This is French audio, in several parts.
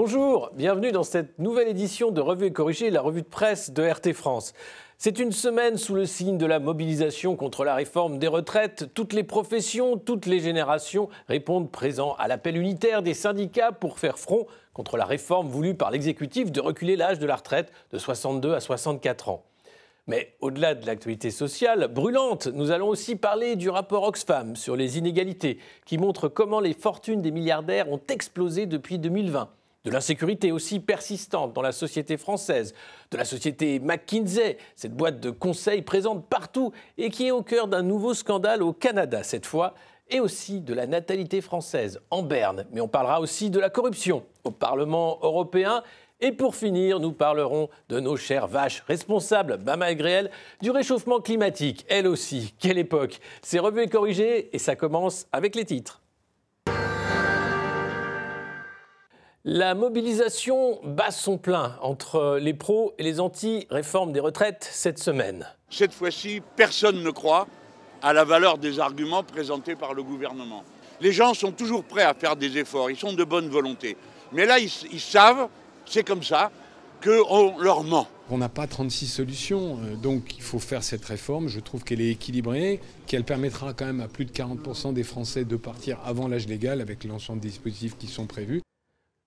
Bonjour, bienvenue dans cette nouvelle édition de Revue et Corrigée, la revue de presse de RT France. C'est une semaine sous le signe de la mobilisation contre la réforme des retraites. Toutes les professions, toutes les générations répondent présents à l'appel unitaire des syndicats pour faire front contre la réforme voulue par l'exécutif de reculer l'âge de la retraite de 62 à 64 ans. Mais au-delà de l'actualité sociale brûlante, nous allons aussi parler du rapport Oxfam sur les inégalités, qui montre comment les fortunes des milliardaires ont explosé depuis 2020 de l'insécurité aussi persistante dans la société française, de la société McKinsey, cette boîte de conseil présente partout et qui est au cœur d'un nouveau scandale au Canada cette fois, et aussi de la natalité française en Berne. Mais on parlera aussi de la corruption au Parlement européen. Et pour finir, nous parlerons de nos chères vaches responsables, bah malgré elles, du réchauffement climatique. Elle aussi, quelle époque C'est revu et corrigé et ça commence avec les titres. La mobilisation bat son plein entre les pros et les anti-réformes des retraites cette semaine. Cette fois-ci, personne ne croit à la valeur des arguments présentés par le gouvernement. Les gens sont toujours prêts à faire des efforts, ils sont de bonne volonté. Mais là, ils, savent, c'est comme ça, qu'on leur ment. On n'a pas 36 solutions, euh, donc il faut faire cette réforme. Je trouve qu'elle est équilibrée, qu'elle permettra quand même à plus de 40% des Français de partir avant l'âge légal avec l'ensemble des dispositifs qui sont prévus.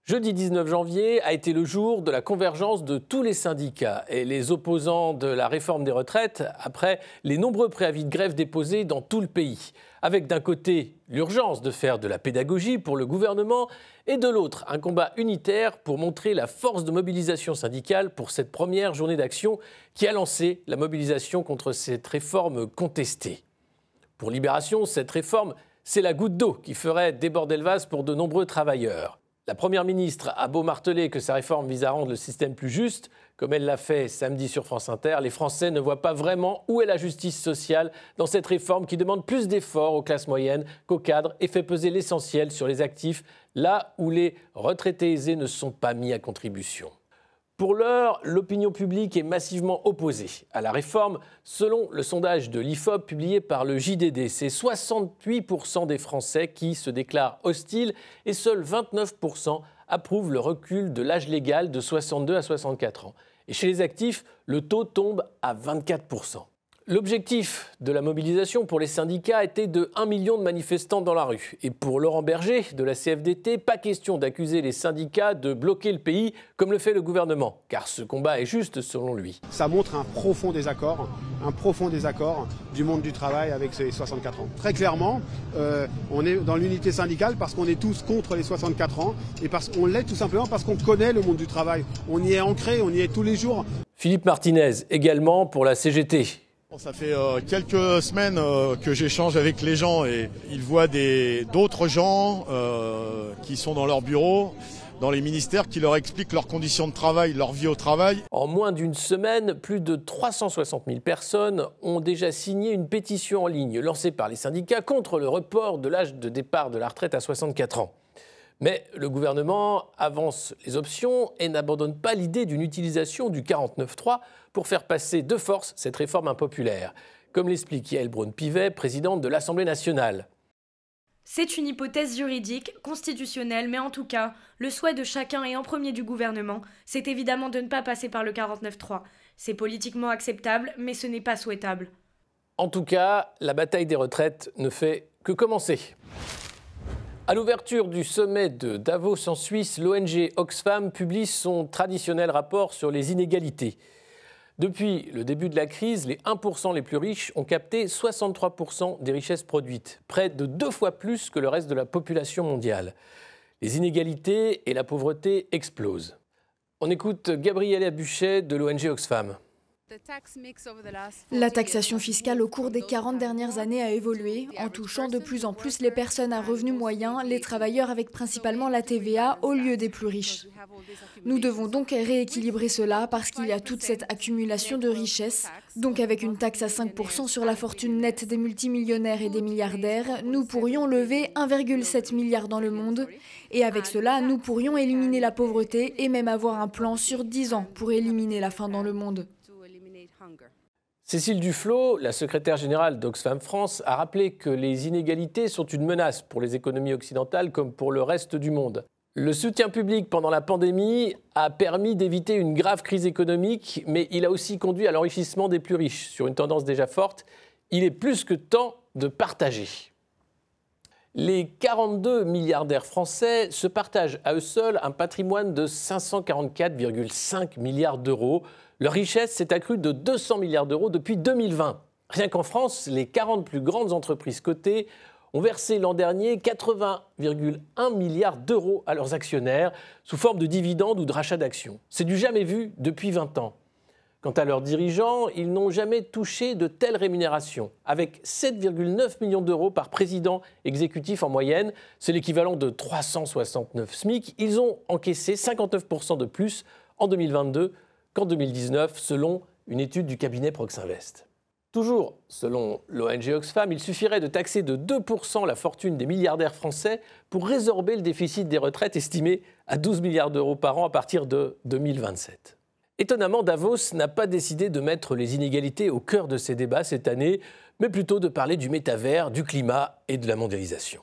Jeudi 19 janvier a été le jour de la convergence de tous les syndicats et les opposants de la réforme des retraites après les nombreux préavis de grève déposés dans tout le pays. Avec d'un côté l'urgence de faire de la pédagogie pour le gouvernement et de l'autre un combat unitaire pour montrer la force de mobilisation syndicale pour cette première journée d'action qui a lancé la mobilisation contre cette réforme contestée. Pour Libération, cette réforme, c'est la goutte d'eau qui ferait déborder le vase pour de nombreux travailleurs. La Première ministre a beau marteler que sa réforme vise à rendre le système plus juste, comme elle l'a fait samedi sur France Inter, les Français ne voient pas vraiment où est la justice sociale dans cette réforme qui demande plus d'efforts aux classes moyennes qu'aux cadres et fait peser l'essentiel sur les actifs, là où les retraités aisés ne sont pas mis à contribution. Pour l'heure, l'opinion publique est massivement opposée à la réforme. Selon le sondage de l'IFOP publié par le JDD, c'est 68% des Français qui se déclarent hostiles et seuls 29% approuvent le recul de l'âge légal de 62 à 64 ans. Et chez les actifs, le taux tombe à 24%. L'objectif de la mobilisation pour les syndicats était de 1 million de manifestants dans la rue. Et pour Laurent Berger de la CFDT, pas question d'accuser les syndicats de bloquer le pays comme le fait le gouvernement, car ce combat est juste selon lui. Ça montre un profond désaccord, un profond désaccord du monde du travail avec ces 64 ans. Très clairement, euh, on est dans l'unité syndicale parce qu'on est tous contre les 64 ans et parce qu'on l'est tout simplement parce qu'on connaît le monde du travail. On y est ancré, on y est tous les jours. Philippe Martinez également pour la CGT. Ça fait euh, quelques semaines euh, que j'échange avec les gens et ils voient d'autres gens euh, qui sont dans leur bureau, dans les ministères, qui leur expliquent leurs conditions de travail, leur vie au travail. En moins d'une semaine, plus de 360 000 personnes ont déjà signé une pétition en ligne lancée par les syndicats contre le report de l'âge de départ de la retraite à 64 ans. Mais le gouvernement avance les options et n'abandonne pas l'idée d'une utilisation du 49.3 pour faire passer de force cette réforme impopulaire, comme l'explique Yael Braun-Pivet, présidente de l'Assemblée nationale. C'est une hypothèse juridique, constitutionnelle, mais en tout cas, le souhait de chacun et en premier du gouvernement, c'est évidemment de ne pas passer par le 49.3. C'est politiquement acceptable, mais ce n'est pas souhaitable. En tout cas, la bataille des retraites ne fait que commencer. À l'ouverture du sommet de Davos en Suisse, l'ONG Oxfam publie son traditionnel rapport sur les inégalités. Depuis le début de la crise, les 1% les plus riches ont capté 63% des richesses produites, près de deux fois plus que le reste de la population mondiale. Les inégalités et la pauvreté explosent. On écoute Gabrielle Abuchet de l'ONG Oxfam. La taxation fiscale au cours des 40 dernières années a évolué en touchant de plus en plus les personnes à revenus moyens, les travailleurs avec principalement la TVA au lieu des plus riches. Nous devons donc rééquilibrer cela parce qu'il y a toute cette accumulation de richesses. Donc avec une taxe à 5% sur la fortune nette des multimillionnaires et des milliardaires, nous pourrions lever 1,7 milliard dans le monde. Et avec cela, nous pourrions éliminer la pauvreté et même avoir un plan sur 10 ans pour éliminer la faim dans le monde. Cécile Duflot, la secrétaire générale d'Oxfam France, a rappelé que les inégalités sont une menace pour les économies occidentales comme pour le reste du monde. Le soutien public pendant la pandémie a permis d'éviter une grave crise économique, mais il a aussi conduit à l'enrichissement des plus riches. Sur une tendance déjà forte, il est plus que temps de partager. Les 42 milliardaires français se partagent à eux seuls un patrimoine de 544,5 milliards d'euros. Leur richesse s'est accrue de 200 milliards d'euros depuis 2020. Rien qu'en France, les 40 plus grandes entreprises cotées ont versé l'an dernier 80,1 milliards d'euros à leurs actionnaires sous forme de dividendes ou de rachat d'actions. C'est du jamais vu depuis 20 ans. Quant à leurs dirigeants, ils n'ont jamais touché de telles rémunérations. Avec 7,9 millions d'euros par président exécutif en moyenne, c'est l'équivalent de 369 SMIC, ils ont encaissé 59% de plus en 2022 qu'en 2019, selon une étude du cabinet Proxinvest. Toujours selon l'ONG Oxfam, il suffirait de taxer de 2% la fortune des milliardaires français pour résorber le déficit des retraites estimé à 12 milliards d'euros par an à partir de 2027. Étonnamment, Davos n'a pas décidé de mettre les inégalités au cœur de ses débats cette année, mais plutôt de parler du métavers, du climat et de la mondialisation.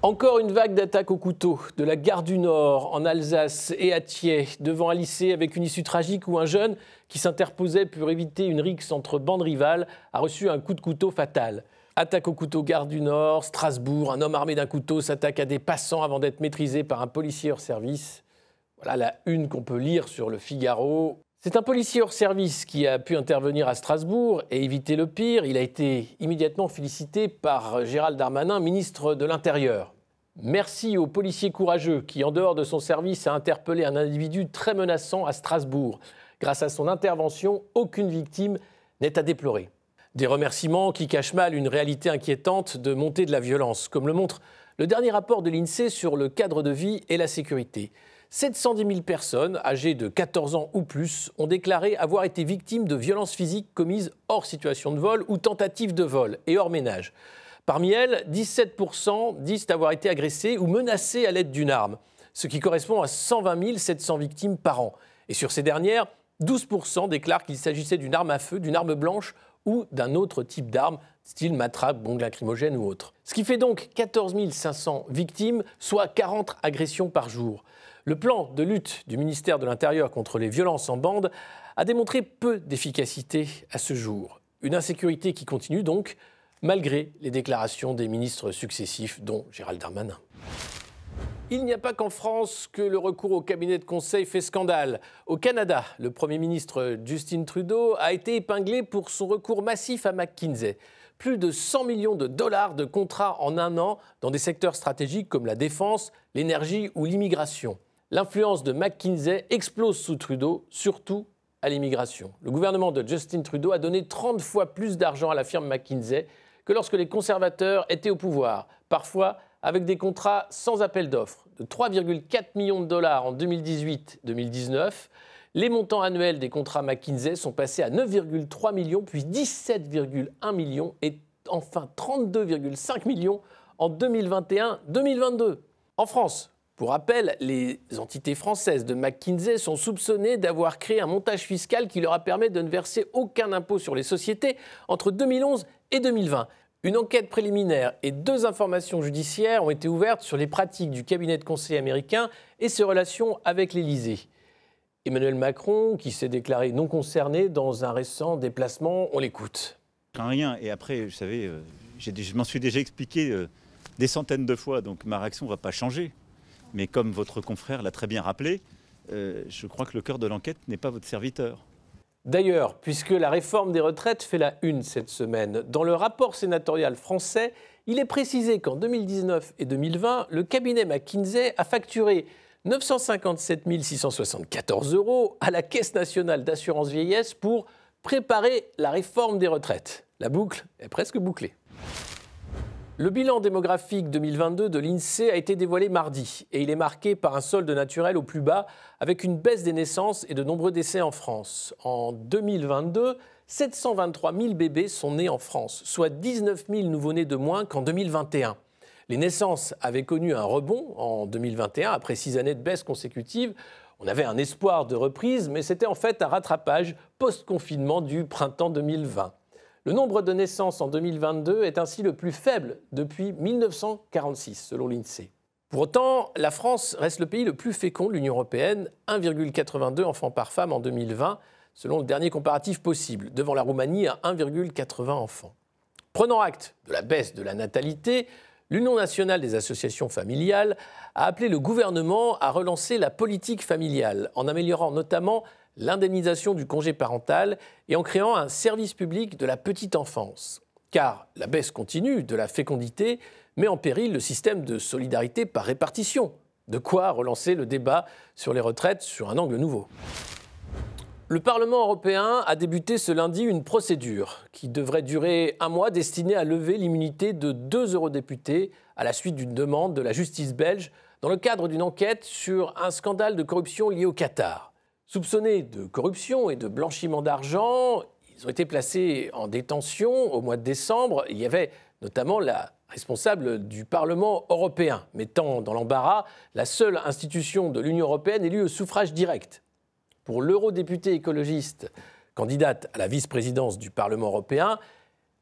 Encore une vague d'attaques au couteau de la gare du Nord en Alsace et à Thiers, devant un lycée avec une issue tragique où un jeune qui s'interposait pour éviter une rixe entre bandes rivales a reçu un coup de couteau fatal. Attaque au couteau gare du Nord, Strasbourg, un homme armé d'un couteau s'attaque à des passants avant d'être maîtrisé par un policier hors service. Voilà la une qu'on peut lire sur le Figaro. C'est un policier hors service qui a pu intervenir à Strasbourg et éviter le pire. Il a été immédiatement félicité par Gérald Darmanin, ministre de l'Intérieur. Merci au policier courageux qui, en dehors de son service, a interpellé un individu très menaçant à Strasbourg. Grâce à son intervention, aucune victime n'est à déplorer. Des remerciements qui cachent mal une réalité inquiétante de montée de la violence, comme le montre le dernier rapport de l'INSEE sur le cadre de vie et la sécurité. 710 000 personnes âgées de 14 ans ou plus ont déclaré avoir été victimes de violences physiques commises hors situation de vol ou tentative de vol et hors ménage. Parmi elles, 17% disent avoir été agressées ou menacées à l'aide d'une arme, ce qui correspond à 120 700 victimes par an. Et sur ces dernières, 12% déclarent qu'il s'agissait d'une arme à feu, d'une arme blanche ou d'un autre type d'arme, style matraque, bombe lacrymogène ou autre. Ce qui fait donc 14 500 victimes, soit 40 agressions par jour. Le plan de lutte du ministère de l'Intérieur contre les violences en bande a démontré peu d'efficacité à ce jour. Une insécurité qui continue donc, malgré les déclarations des ministres successifs, dont Gérald Darmanin. Il n'y a pas qu'en France que le recours au cabinet de conseil fait scandale. Au Canada, le Premier ministre Justin Trudeau a été épinglé pour son recours massif à McKinsey. Plus de 100 millions de dollars de contrats en un an dans des secteurs stratégiques comme la défense, l'énergie ou l'immigration l'influence de McKinsey explose sous Trudeau, surtout à l'immigration. Le gouvernement de Justin Trudeau a donné 30 fois plus d'argent à la firme McKinsey que lorsque les conservateurs étaient au pouvoir, parfois avec des contrats sans appel d'offres. De 3,4 millions de dollars en 2018-2019, les montants annuels des contrats McKinsey sont passés à 9,3 millions, puis 17,1 millions et enfin 32,5 millions en 2021-2022. En France, pour rappel, les entités françaises de McKinsey sont soupçonnées d'avoir créé un montage fiscal qui leur a permis de ne verser aucun impôt sur les sociétés entre 2011 et 2020. Une enquête préliminaire et deux informations judiciaires ont été ouvertes sur les pratiques du cabinet de conseil américain et ses relations avec l'Élysée. Emmanuel Macron, qui s'est déclaré non concerné dans un récent déplacement, on l'écoute. Rien. Et après, vous savez, euh, je m'en suis déjà expliqué euh, des centaines de fois, donc ma réaction ne va pas changer. Mais comme votre confrère l'a très bien rappelé, euh, je crois que le cœur de l'enquête n'est pas votre serviteur. D'ailleurs, puisque la réforme des retraites fait la une cette semaine, dans le rapport sénatorial français, il est précisé qu'en 2019 et 2020, le cabinet McKinsey a facturé 957 674 euros à la Caisse nationale d'assurance vieillesse pour préparer la réforme des retraites. La boucle est presque bouclée. Le bilan démographique 2022 de l'INSEE a été dévoilé mardi et il est marqué par un solde naturel au plus bas avec une baisse des naissances et de nombreux décès en France. En 2022, 723 000 bébés sont nés en France, soit 19 000 nouveau-nés de moins qu'en 2021. Les naissances avaient connu un rebond en 2021 après six années de baisse consécutive. On avait un espoir de reprise, mais c'était en fait un rattrapage post-confinement du printemps 2020. Le nombre de naissances en 2022 est ainsi le plus faible depuis 1946, selon l'INSEE. Pour autant, la France reste le pays le plus fécond de l'Union européenne, 1,82 enfants par femme en 2020, selon le dernier comparatif possible, devant la Roumanie à 1,80 enfants. Prenant acte de la baisse de la natalité, l'Union nationale des associations familiales a appelé le gouvernement à relancer la politique familiale en améliorant notamment l'indemnisation du congé parental et en créant un service public de la petite enfance. Car la baisse continue de la fécondité met en péril le système de solidarité par répartition. De quoi relancer le débat sur les retraites sur un angle nouveau. Le Parlement européen a débuté ce lundi une procédure qui devrait durer un mois destinée à lever l'immunité de deux eurodéputés à la suite d'une demande de la justice belge dans le cadre d'une enquête sur un scandale de corruption lié au Qatar. Soupçonnés de corruption et de blanchiment d'argent, ils ont été placés en détention au mois de décembre. Il y avait notamment la responsable du Parlement européen, mettant dans l'embarras la seule institution de l'Union européenne élue au suffrage direct. Pour l'eurodéputée écologiste candidate à la vice-présidence du Parlement européen,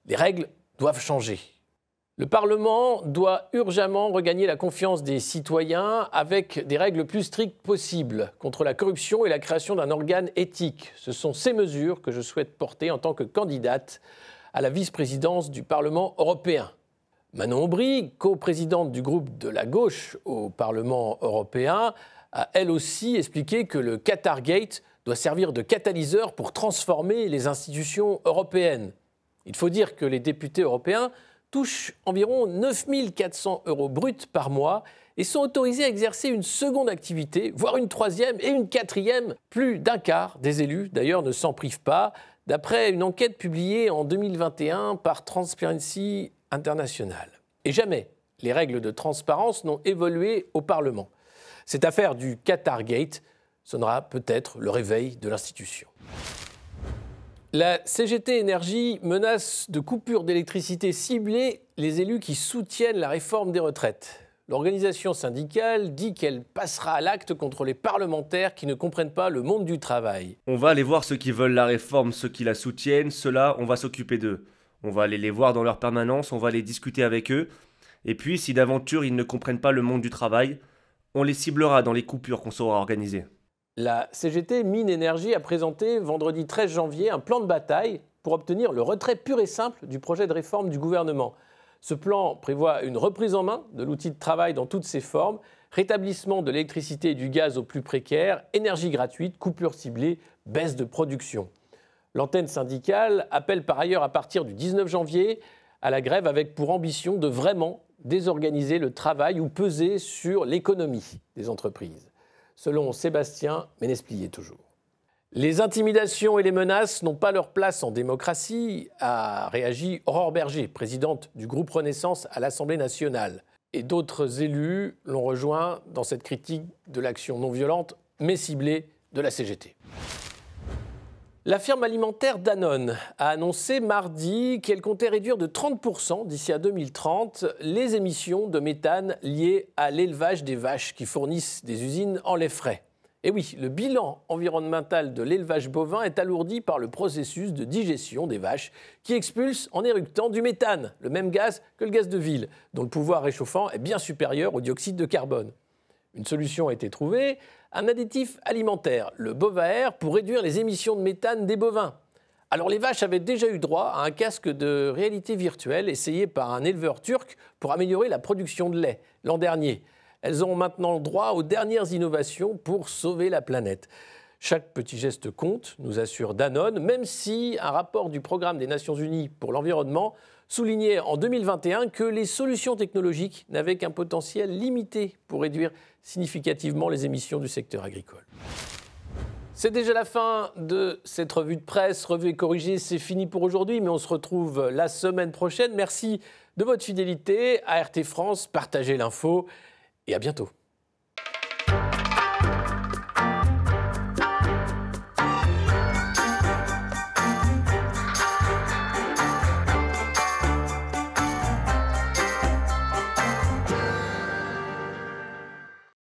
les règles doivent changer. Le Parlement doit urgemment regagner la confiance des citoyens avec des règles plus strictes possibles contre la corruption et la création d'un organe éthique. Ce sont ces mesures que je souhaite porter en tant que candidate à la vice-présidence du Parlement européen. Manon Aubry, coprésidente du groupe de la gauche au Parlement européen, a elle aussi expliqué que le Qatar Gate doit servir de catalyseur pour transformer les institutions européennes. Il faut dire que les députés européens touchent environ 9 400 euros bruts par mois et sont autorisés à exercer une seconde activité, voire une troisième et une quatrième. Plus d'un quart des élus, d'ailleurs, ne s'en privent pas, d'après une enquête publiée en 2021 par Transparency internationale. Et jamais les règles de transparence n'ont évolué au Parlement. Cette affaire du Qatar Gate sonnera peut-être le réveil de l'institution. La CGT Énergie menace de coupure d'électricité ciblée les élus qui soutiennent la réforme des retraites. L'organisation syndicale dit qu'elle passera à l'acte contre les parlementaires qui ne comprennent pas le monde du travail. On va aller voir ceux qui veulent la réforme, ceux qui la soutiennent, ceux-là, on va s'occuper d'eux. On va aller les voir dans leur permanence, on va aller discuter avec eux. Et puis, si d'aventure ils ne comprennent pas le monde du travail, on les ciblera dans les coupures qu'on saura organiser. La CGT Mine Énergie a présenté vendredi 13 janvier un plan de bataille pour obtenir le retrait pur et simple du projet de réforme du gouvernement. Ce plan prévoit une reprise en main de l'outil de travail dans toutes ses formes, rétablissement de l'électricité et du gaz aux plus précaires, énergie gratuite, coupure ciblée, baisse de production. L'antenne syndicale appelle par ailleurs à partir du 19 janvier à la grève avec pour ambition de vraiment désorganiser le travail ou peser sur l'économie des entreprises. Selon Sébastien Ménesplier toujours. Les intimidations et les menaces n'ont pas leur place en démocratie, a réagi Aurore Berger, présidente du groupe Renaissance à l'Assemblée nationale. Et d'autres élus l'ont rejoint dans cette critique de l'action non violente mais ciblée de la CGT. La firme alimentaire Danone a annoncé mardi qu'elle comptait réduire de 30% d'ici à 2030 les émissions de méthane liées à l'élevage des vaches qui fournissent des usines en lait frais. Et oui, le bilan environnemental de l'élevage bovin est alourdi par le processus de digestion des vaches qui expulsent en éructant du méthane, le même gaz que le gaz de ville, dont le pouvoir réchauffant est bien supérieur au dioxyde de carbone. Une solution a été trouvée, un additif alimentaire, le Bovaer, pour réduire les émissions de méthane des bovins. Alors les vaches avaient déjà eu droit à un casque de réalité virtuelle essayé par un éleveur turc pour améliorer la production de lait l'an dernier. Elles ont maintenant droit aux dernières innovations pour sauver la planète. Chaque petit geste compte, nous assure Danone, même si un rapport du Programme des Nations Unies pour l'environnement soulignait en 2021 que les solutions technologiques n'avaient qu'un potentiel limité pour réduire significativement les émissions du secteur agricole. C'est déjà la fin de cette revue de presse. Revue et corrigée, c'est fini pour aujourd'hui, mais on se retrouve la semaine prochaine. Merci de votre fidélité à RT France. Partagez l'info et à bientôt.